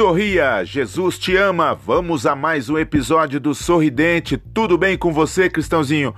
Sorria, Jesus te ama. Vamos a mais um episódio do Sorridente. Tudo bem com você, Cristãozinho?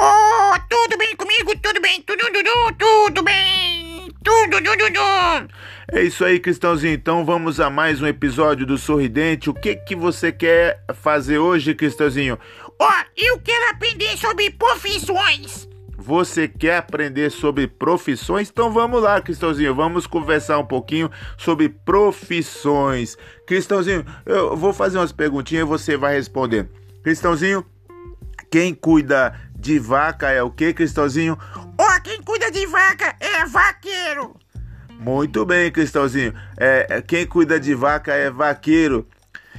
Oh, tudo bem comigo? Tudo bem, tudo, tudo, tudo bem, tudo, tudo, tudo. É isso aí, Cristãozinho. Então vamos a mais um episódio do Sorridente. O que que você quer fazer hoje, Cristãozinho? Oh, eu quero aprender sobre profissões. Você quer aprender sobre profissões? Então vamos lá, Cristãozinho. Vamos conversar um pouquinho sobre profissões. Cristãozinho, eu vou fazer umas perguntinhas e você vai responder. Cristãozinho, quem cuida de vaca é o que, Cristãozinho? Oh, quem cuida de vaca é vaqueiro. Muito bem, Cristãozinho. É, quem cuida de vaca é vaqueiro.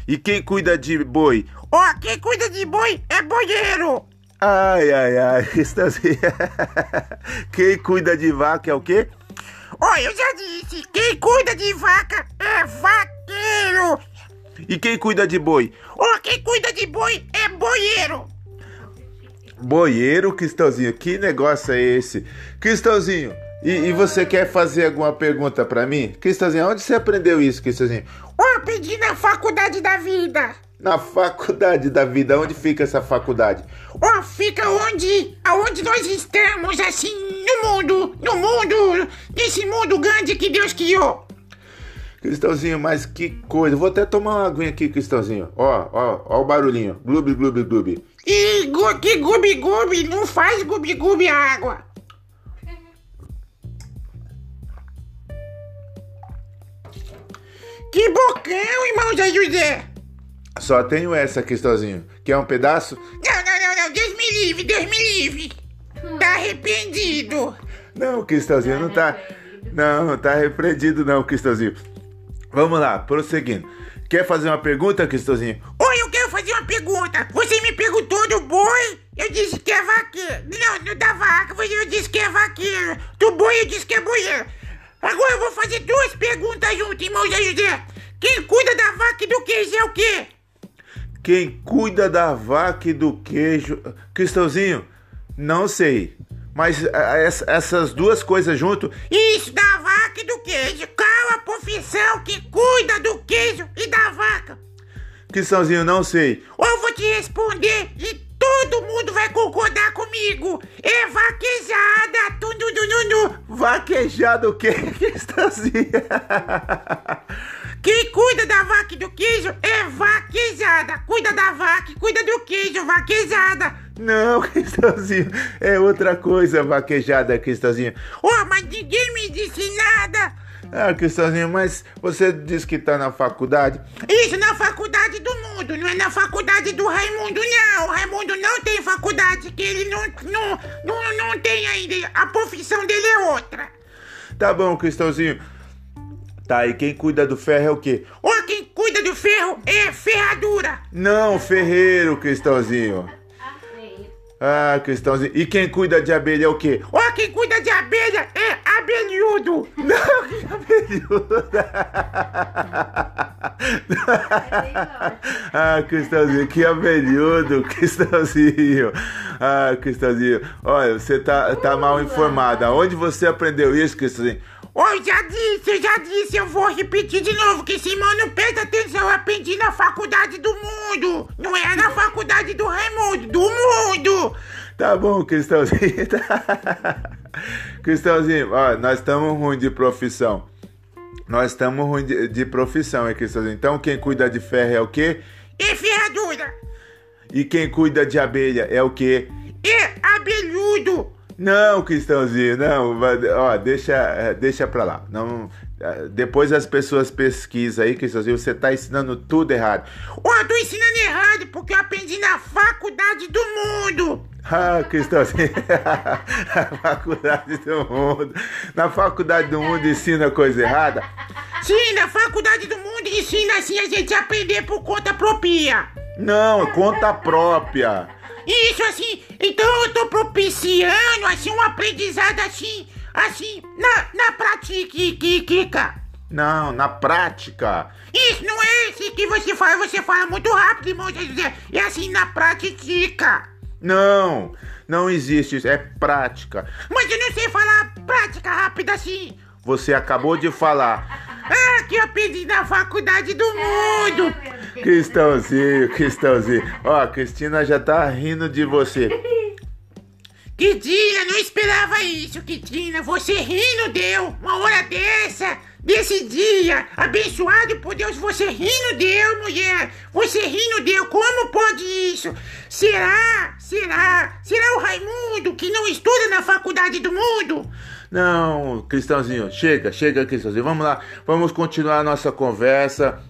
E quem cuida de boi? Oh, quem cuida de boi é boieiro. Ai, ai, ai, Cristãozinho. quem cuida de vaca é o quê? Oh, eu já disse, quem cuida de vaca é vaqueiro. E quem cuida de boi? Oh, quem cuida de boi é boieiro. Boieiro, Cristãozinho, que negócio é esse? Cristãozinho, e, e você quer fazer alguma pergunta para mim? Cristãozinho, onde você aprendeu isso, Cristãozinho? Oh, aprendi na faculdade da vida. Na faculdade da vida, onde fica essa faculdade? Oh, fica onde, aonde nós estamos, assim, no mundo, no mundo, nesse mundo grande que Deus criou. Cristãozinho, mas que coisa. Vou até tomar uma aguinha aqui, Cristãozinho. Ó, ó, ó o barulhinho. Gloob, gloob, gloob. E gu- que gubi gubi, não faz gubi gubi a água. Que bocão, irmão Zé José. Só tenho essa, Cristãozinho. Quer um pedaço? Não, não, não, não, Deus me livre, Deus me livre. Tá arrependido. Não, Cristãozinho, não tá. Não, não tá repreendido, não, Cristãozinho. Vamos lá, prosseguindo. Quer fazer uma pergunta, Cristãozinho? Oi, eu quero fazer uma pergunta. Você me perguntou do boi, eu disse que é vaqueiro. Não, não da vaca, você eu disse que é vaqueiro. Do boi, eu disse que é boieiro. Agora eu vou fazer duas perguntas juntas, irmão José. Quem cuida da vaca e do queijo é o quê? Quem cuida da vaca e do queijo. Cristãozinho, não sei. Mas essa- essas duas coisas junto. Isso, da vaca e do queijo. Qual a profissão que cuida do queijo e da vaca? Cristãozinho, não sei. Ou eu vou te responder e todo mundo vai concordar comigo. É vaquejada, tudo, tudo, Vaquejado o quê, Cristãozinho? Quem cuida da vaca e do queijo é vaquejada. Cuida da vaca cuida do queijo, vaquejada. Não, Cristãozinho. É outra coisa, vaquejada, Cristãozinho. Oh, mas ninguém me disse nada. Ah, Cristãozinho, mas você disse que tá na faculdade. Isso na faculdade do mundo, não é na faculdade do Raimundo, não. O Raimundo não tem faculdade, que ele não, não, não, não tem ainda. A profissão dele é outra. Tá bom, Cristãozinho. Tá, e quem cuida do ferro é o quê? Ou quem cuida do ferro é ferradura. Não, ferreiro, Cristãozinho. Ah, Cristãozinho. E quem cuida de abelha é o quê? Ou quem cuida de abelha é abelhudo. Não, que abelhuda. Ah, Cristãozinho, que abelhudo, Cristãozinho. Ah, Cristãozinho. Olha, você tá, tá mal informada. Onde você aprendeu isso, Cristãozinho? Eu já disse, eu já disse, eu vou repetir de novo, que esse não presta atenção, aprendi na faculdade do mundo, não é na faculdade do Raimundo, do mundo. Tá bom, Cristãozinho. Cristãozinho, ó, nós estamos ruim de profissão. Nós estamos ruim de, de profissão, hein, Cristãozinho? Então, quem cuida de ferro é o quê? E ferradura, E quem cuida de abelha é o quê? e abelhudo. Não, Cristãozinho, não. Ó, deixa, eh, deixa pra lá. Não, eh, depois as pessoas pesquisam aí, Cristãozinho. Você tá ensinando tudo errado. Ô, eu tô ensinando errado, porque eu aprendi na faculdade do mundo. Ah, Cristãozinho. a faculdade do mundo. Na faculdade do mundo ensina coisa errada? Sim, na faculdade do mundo ensina assim a gente aprender por conta própria. Não, conta própria. Isso assim, então eu tô propiciando assim um aprendizado assim, assim, na, na prática. Não, na prática. Isso não é esse que você fala, você fala muito rápido, irmão José. É assim, na prática. Não, não existe isso. É prática. Mas eu não sei falar prática rápida assim. Você acabou de falar. Ah, que eu perdi na faculdade do mundo. Cristãozinho, Cristãozinho. Ó, a Cristina já tá rindo de você. Kitina, não esperava isso, Kitina. Você rindo deu. Uma hora dessa, desse dia, abençoado por Deus, você rindo deu, mulher. Você rindo deu. Como pode isso? Será? Será? Será o Raimundo que não estuda na faculdade do mundo? Não, Cristãozinho, chega, chega, Cristãozinho. Vamos lá, vamos continuar a nossa conversa.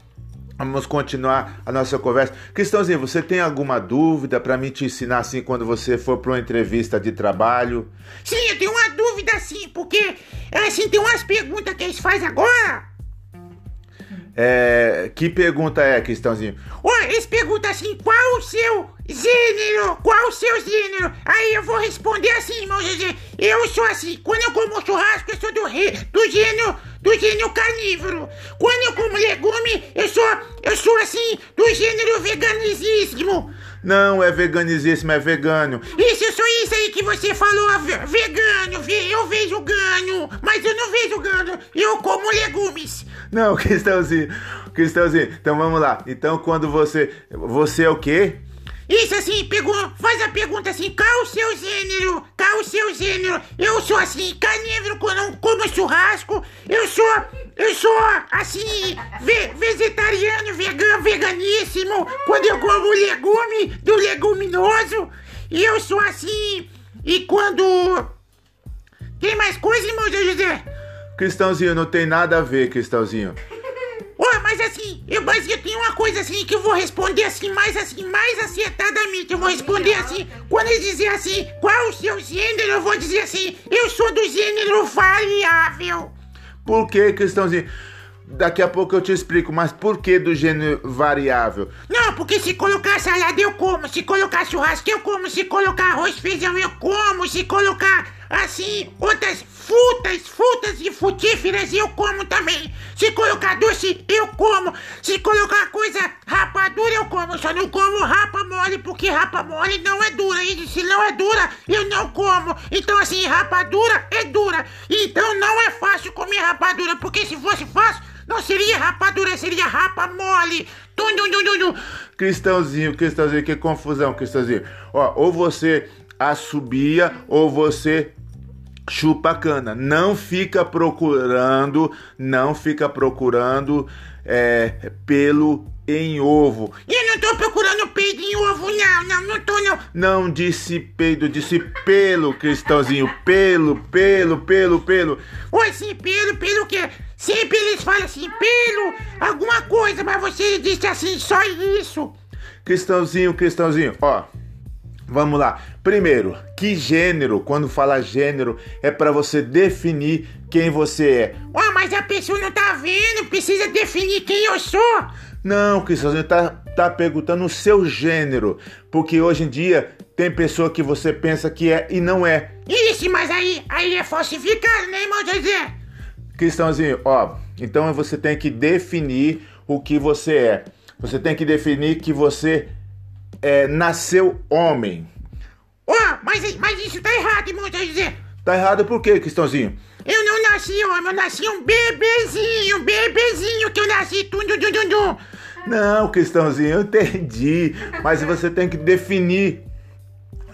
Vamos continuar a nossa conversa. Cristãozinho, você tem alguma dúvida para mim te ensinar assim quando você for para uma entrevista de trabalho? Sim, eu tenho uma dúvida sim, porque assim tem umas perguntas que eles fazem agora. É, que pergunta é, Cristãozinho? Olha, eles perguntam assim, qual o seu gênero? Qual o seu gênero? Aí eu vou responder assim, irmão José. Eu sou assim, quando eu como churrasco, eu sou do, do gênero do gênero carnívoro. Quando eu como legume, eu sou, eu sou assim, do gênero veganizíssimo. Não, é veganizíssimo, é vegano. Isso, sou isso aí que você falou, vegano, eu vejo gano, mas eu não vejo gano, eu como legumes. Não, Cristãozinho, Cristãozinho, então vamos lá. Então quando você, você é o quê? Isso assim, pegou, faz a pergunta assim, qual o seu gênero? Qual o seu gênero? Eu sou assim, carnívoro quando como churrasco, eu sou, eu sou assim, ve vegetariano, vegano, veganíssimo, quando eu como legume, do leguminoso, e eu sou assim, e quando... Tem mais coisa, irmão José? Cristãozinho, não tem nada a ver, Cristãozinho. Mas assim, eu, mas eu tenho uma coisa assim que eu vou responder assim, mais assim, mais acertadamente. Eu vou responder assim, quando eles dizem assim, qual o seu gênero, eu vou dizer assim, eu sou do gênero variável. Por que, Cristãozinho? Daqui a pouco eu te explico, mas por que do gênero variável? Não, porque se colocar salada eu como, se colocar churrasco eu como, se colocar arroz feijão eu como, se colocar assim outras frutas, frutas e frutíferas eu como também. Se colocar doce, eu como. Se colocar coisa rapadura, eu como. Só não como rapa mole, porque rapa mole não é dura. E se não é dura, eu não como. Então, assim, rapadura é dura. Então não é fácil comer rapadura, porque se fosse fácil, não seria rapadura, seria rapa mole. Cristãozinho, Cristãozinho, que confusão, Cristãozinho. Ó, ou você assobia ou você chupa cana. Não fica procurando, não fica procurando é, pelo em ovo. Eu não tô procurando peido em ovo, não, não, não tô não. Não disse peido, disse pelo, Cristãozinho. Pelo, pelo, pelo, pelo. Oi, sim, pelo, pelo o quê? Sempre eles falam assim, pelo, alguma coisa, mas você disse assim, só isso. Cristãozinho, Cristãozinho, ó. Vamos lá. Primeiro, que gênero? Quando fala gênero, é para você definir quem você é. Ué, mas a pessoa não tá vendo, precisa definir quem eu sou. Não, Cristãozinho, tá, tá perguntando o seu gênero. Porque hoje em dia tem pessoa que você pensa que é e não é. Ixi, mas aí, aí é falsificado, né, irmão José? Cristãozinho, ó, então você tem que definir o que você é. Você tem que definir que você é, nasceu homem. Ó, oh, mas, mas isso tá errado, irmão José. Tá errado por quê, Cristãozinho? Eu não nasci homem, eu nasci um bebezinho, um bebezinho que eu nasci tum, dum, dum, dum, dum. Não, Cristãozinho, eu entendi. Mas você tem que definir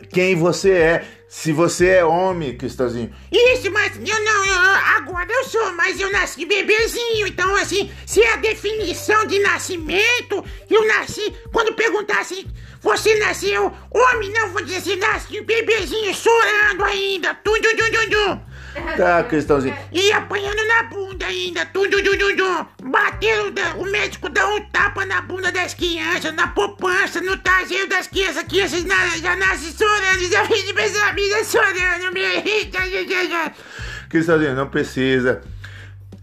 quem você é. Se você é homem, Cristãozinho. Isso, mas eu não, eu, agora eu sou, mas eu nasci bebezinho. Então, assim, se é a definição de nascimento, eu nasci. Quando perguntar assim, você nasceu homem? Não, assim, nasci bebezinho chorando ainda. Tum, tum, tum, tum, tum. Tá, Cristãozinho. E apanhando na bunda ainda. Tum, tum, tum, tum, tum. Bateram, o médico dá um tapa na bunda das crianças, na poupança, no traseiro das crianças. As crianças já nascem chorando, já vem de a vida chorando. Cristãozinho, não precisa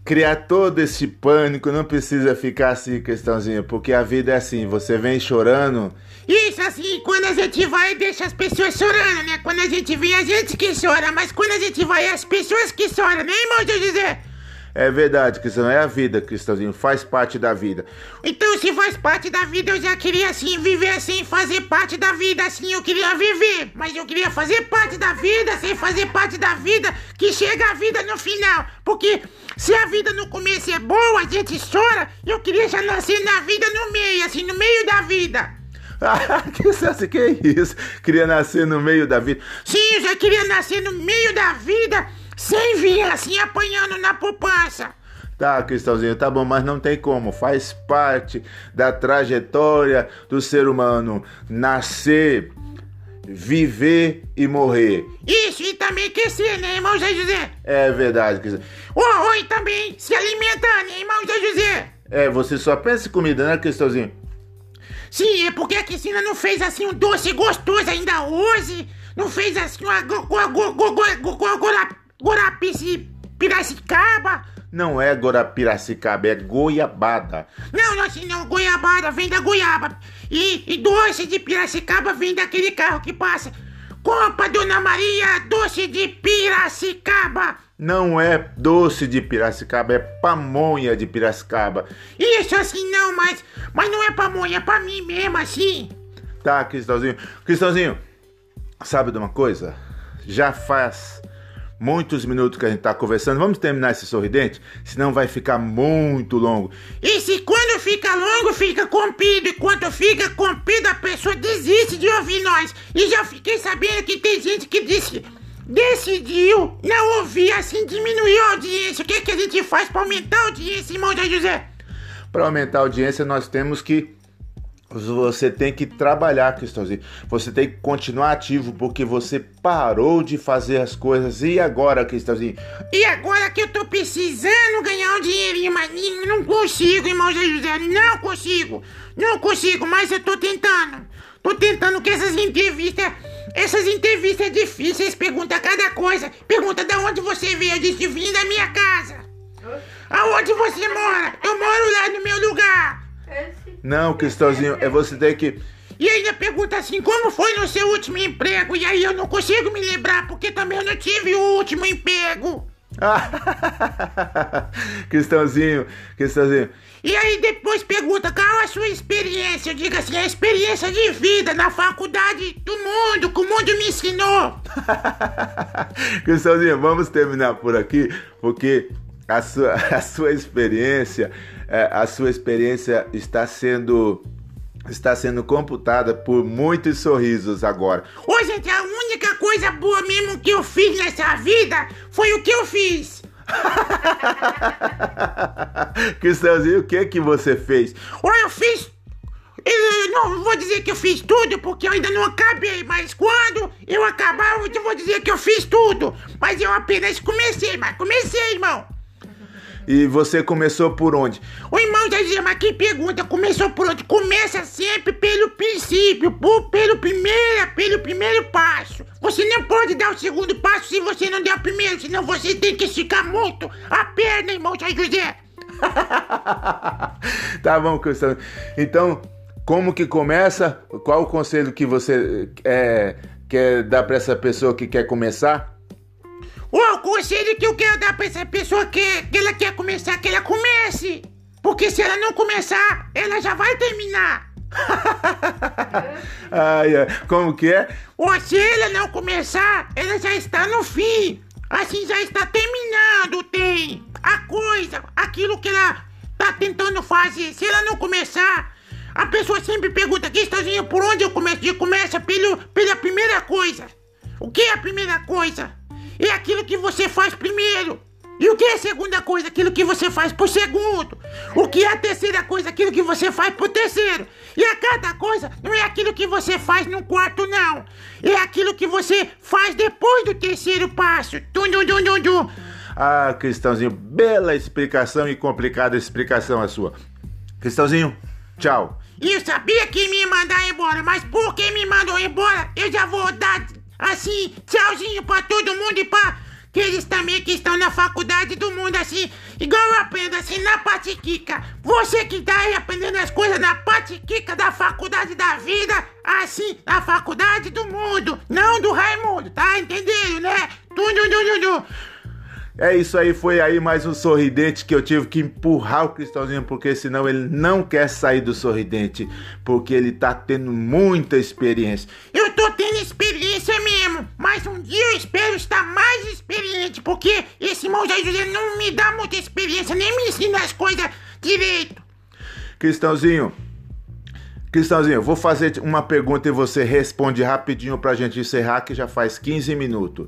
criar todo esse pânico, não precisa ficar assim, questãozinha, porque a vida é assim, você vem chorando. Isso, assim, quando a gente vai, deixa as pessoas chorando, né? Quando a gente vem, a gente que chora, mas quando a gente vai, é as pessoas que choram, né, irmão José? É verdade, Cristão, é a vida, Cristãozinho, faz parte da vida. Então, se faz parte da vida, eu já queria assim viver sem fazer parte da vida, assim eu queria viver, mas eu queria fazer parte da vida sem fazer parte da vida, que chega a vida no final, porque se a vida no começo é boa, a gente chora, eu queria já nascer na vida no meio, assim, no meio da vida. Ah, que, que é isso? Queria nascer no meio da vida. Sim, eu já queria nascer no meio da vida, sem vir assim apanhando na poupança. Tá, Cristãozinho, tá bom, mas não tem como. Faz parte da trajetória do ser humano nascer, viver e morrer. Isso, e também crescer, né, irmão Zé José? É verdade, Cristãozinho. Oh, oh, e também se alimentar, né, irmão Zé José? É, você só pensa em comida, né, Cristãozinho? Sim, é porque a Cristina não fez assim um doce gostoso ainda hoje. Não fez assim uma Guarapici Piracicaba. Não é Guarapiracicaba, é goiabada. Não, não, assim não, goiabada vem da goiaba. E, e doce de Piracicaba vem daquele carro que passa. Compra, Dona Maria, doce de Piracicaba. Não é doce de Piracicaba, é pamonha de Piracicaba. Isso assim não, mas, mas não é pamonha, é pra mim mesmo assim. Tá, Cristãozinho. Cristãozinho, sabe de uma coisa? Já faz muitos minutos que a gente tá conversando. Vamos terminar esse sorridente? Senão vai ficar muito longo. E se quando fica longo, fica comprido. E quando fica comprido, a pessoa desiste de ouvir nós. E já fiquei sabendo que tem gente que disse, decidiu não ouvir, assim diminuir a audiência. O que, que a gente faz para aumentar a audiência, irmão José? Para aumentar a audiência, nós temos que você tem que trabalhar, Cristãozinho. Você tem que continuar ativo porque você parou de fazer as coisas. E agora, Cristãozinho? E agora que eu tô precisando ganhar um dinheirinho, mas não consigo, irmão José. Não consigo. Não consigo, mas eu tô tentando. Tô tentando que essas entrevistas. Essas entrevistas difíceis perguntam cada coisa. Pergunta de onde você veio. Eu disse, vim da minha casa. Aonde você mora? Eu moro lá no meu lugar. Não, Cristãozinho, é você ter que. E ainda pergunta assim, como foi no seu último emprego? E aí eu não consigo me lembrar, porque também eu não tive o último emprego. Cristãozinho, Cristãozinho. E aí depois pergunta qual a sua experiência? Diga assim, a experiência de vida na faculdade do mundo, que o mundo me ensinou. Cristãozinho, vamos terminar por aqui, porque a sua, a sua experiência, é, a sua experiência está sendo está sendo computada por muitos sorrisos agora. Ô, gente, a única coisa boa mesmo que eu fiz nessa vida foi o que eu fiz. Cristãozinho, o que que você fez? Ô, eu fiz eu não vou dizer que eu fiz tudo, porque eu ainda não acabei, mas quando eu acabar, eu vou dizer que eu fiz tudo. Mas eu apenas comecei, mas comecei, irmão. E você começou por onde? O irmão dizia, mas que pergunta, começou por onde? Começa sempre pelo princípio, por, pelo primeiro, pelo primeiro passo. Você não pode dar o segundo passo se você não der o primeiro, senão você tem que esticar muito a perna, irmão José. tá bom, Cristiano. Então, como que começa? Qual o conselho que você é, quer dar para essa pessoa que quer começar? O conselho que eu quero dar pra essa pessoa que, que ela quer começar, que ela comece. Porque se ela não começar, ela já vai terminar. ai, ai, como que é? Ou se ela não começar, ela já está no fim. Assim já está terminando, tem a coisa, aquilo que ela tá tentando fazer. Se ela não começar, a pessoa sempre pergunta, Guistazinho, por onde eu começo? E começa pelo, pela primeira coisa. O que é a primeira coisa? É aquilo que você faz primeiro. E o que é a segunda coisa? Aquilo que você faz por segundo. O que é a terceira coisa? Aquilo que você faz por terceiro. E a cada coisa não é aquilo que você faz no quarto, não. É aquilo que você faz depois do terceiro passo. Dum, dum, dum, dum, dum. Ah, Cristãozinho, bela explicação e complicada explicação a sua. Cristãozinho, tchau. Eu sabia que me ia mandar embora, mas por que me mandou embora? Eu já vou dar assim, tchauzinho pra todo mundo e pra aqueles também que estão na faculdade do mundo, assim, igual eu aprendo, assim, na patiquica. Você que tá aí aprendendo as coisas na patiquica da faculdade da vida, assim, na faculdade do mundo, não do Raimundo, tá entendendo, né? Tudo, tudo, tudo. É isso aí, foi aí mais um sorridente que eu tive que empurrar o Cristãozinho, porque senão ele não quer sair do sorridente, porque ele tá tendo muita experiência. Eu tô tendo experiência mesmo, mas um dia eu espero estar mais experiente, porque esse irmão José não me dá muita experiência, nem me ensina as coisas direito. Cristãozinho, Cristãozinho, vou fazer uma pergunta e você responde rapidinho pra gente encerrar, que já faz 15 minutos.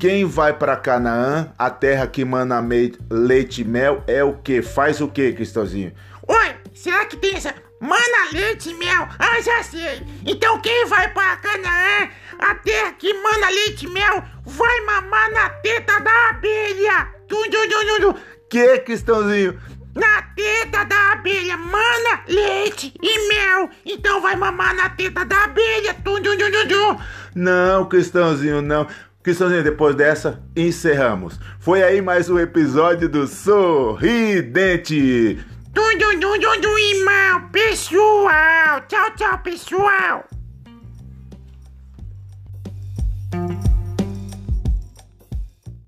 Quem vai para Canaã, a terra que mana leite e mel, é o que? Faz o que, Cristãozinho? Oi, será que tem essa? Mana leite e mel? Ah, já sei. Então quem vai para Canaã, a terra que mana leite e mel, vai mamar na teta da abelha. Tum, tum, tum. Que, Cristãozinho? Na teta da abelha, mana, leite e mel. Então vai mamar na teta da abelha. Tum, tum, tum, tum, tum. Não, Cristãozinho, não. Cristãozinho, depois dessa, encerramos. Foi aí mais um episódio do Sorridente. Tum, tum, tum, irmão, pessoal. Tchau, tchau, pessoal.